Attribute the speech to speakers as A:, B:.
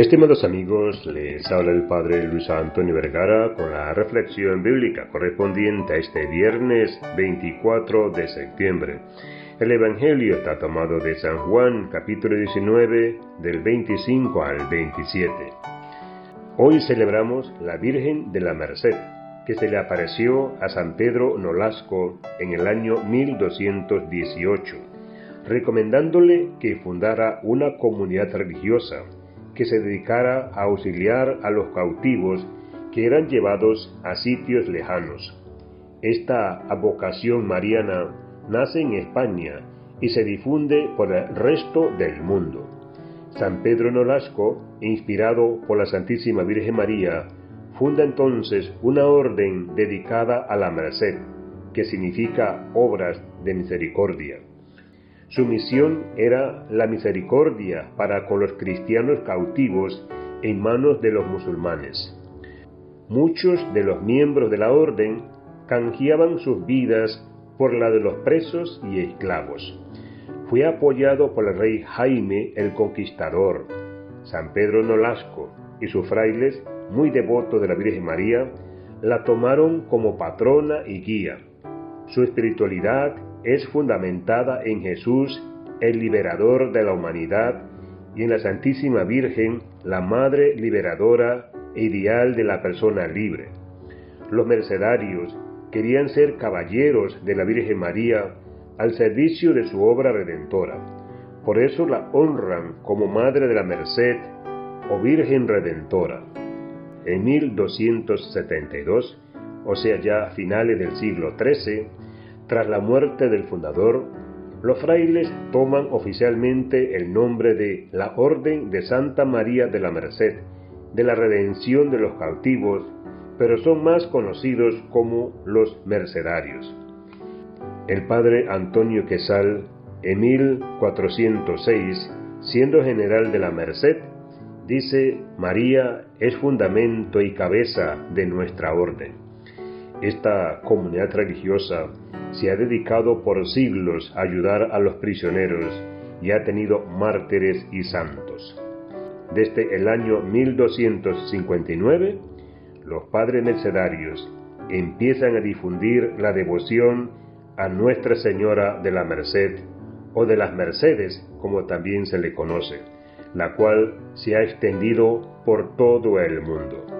A: Estimados amigos, les habla el Padre Luis Antonio Vergara con la reflexión bíblica correspondiente a este viernes 24 de septiembre. El Evangelio está tomado de San Juan capítulo 19 del 25 al 27. Hoy celebramos la Virgen de la Merced, que se le apareció a San Pedro Nolasco en el año 1218, recomendándole que fundara una comunidad religiosa que se dedicara a auxiliar a los cautivos que eran llevados a sitios lejanos. Esta vocación mariana nace en España y se difunde por el resto del mundo. San Pedro Nolasco, inspirado por la Santísima Virgen María, funda entonces una orden dedicada a la merced, que significa obras de misericordia. Su misión era la misericordia para con los cristianos cautivos en manos de los musulmanes. Muchos de los miembros de la orden canjeaban sus vidas por la de los presos y esclavos. Fue apoyado por el rey Jaime el Conquistador. San Pedro Nolasco y sus frailes, muy devotos de la Virgen María, la tomaron como patrona y guía. Su espiritualidad es fundamentada en Jesús, el liberador de la humanidad, y en la Santísima Virgen, la Madre liberadora e ideal de la persona libre. Los mercedarios querían ser caballeros de la Virgen María al servicio de su obra redentora. Por eso la honran como Madre de la Merced o Virgen Redentora. En 1272, o sea ya a finales del siglo XIII, tras la muerte del fundador, los frailes toman oficialmente el nombre de la Orden de Santa María de la Merced, de la redención de los cautivos, pero son más conocidos como los mercedarios. El padre Antonio Quesal, en 1406, siendo general de la Merced, dice, María es fundamento y cabeza de nuestra orden. Esta comunidad religiosa se ha dedicado por siglos a ayudar a los prisioneros y ha tenido mártires y santos. Desde el año 1259, los padres mercedarios empiezan a difundir la devoción a Nuestra Señora de la Merced o de las Mercedes, como también se le conoce, la cual se ha extendido por todo el mundo.